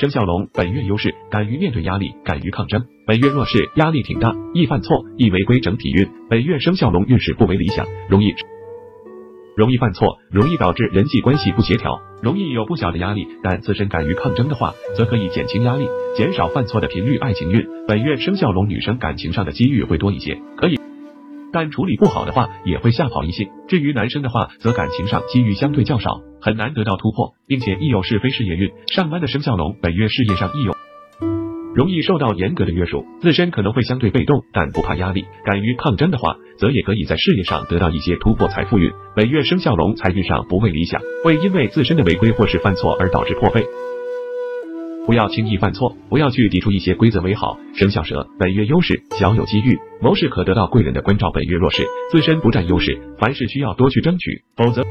生肖龙本月优势，敢于面对压力，敢于抗争。本月弱势，压力挺大，易犯错，易违规。整体运，本月生肖龙运势不为理想，容易容易犯错，容易导致人际关系不协调，容易有不小的压力。但自身敢于抗争的话，则可以减轻压力，减少犯错的频率。爱情运，本月生肖龙女生感情上的机遇会多一些，可以。但处理不好的话，也会吓跑异性。至于男生的话，则感情上机遇相对较少，很难得到突破，并且易有是非事业运。上班的生肖龙本月事业上易有容易受到严格的约束，自身可能会相对被动，但不怕压力，敢于抗争的话，则也可以在事业上得到一些突破。财富运本月生肖龙财运上不为理想，会因为自身的违规或是犯错而导致破费。不要轻易犯错，不要去抵触一些规则为好。生肖蛇本月优势，小有机遇，谋事可得到贵人的关照。本月弱势，自身不占优势，凡事需要多去争取，否则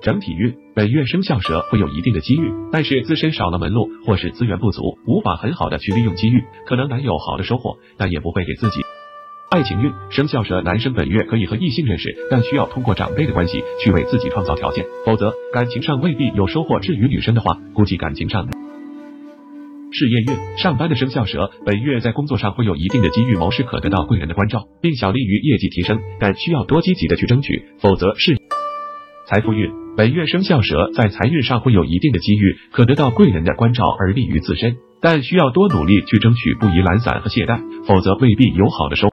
整体运本月生肖蛇会有一定的机遇，但是自身少了门路或是资源不足，无法很好的去利用机遇，可能难有好的收获，但也不会给自己。爱情运生肖蛇男生本月可以和异性认识，但需要通过长辈的关系去为自己创造条件，否则感情上未必有收获。至于女生的话，估计感情上。事业运，上班的生肖蛇本月在工作上会有一定的机遇，谋事可得到贵人的关照，并小利于业绩提升，但需要多积极的去争取，否则是财富运，本月生肖蛇在财运上会有一定的机遇，可得到贵人的关照而利于自身，但需要多努力去争取，不宜懒散和懈怠，否则未必有好的收。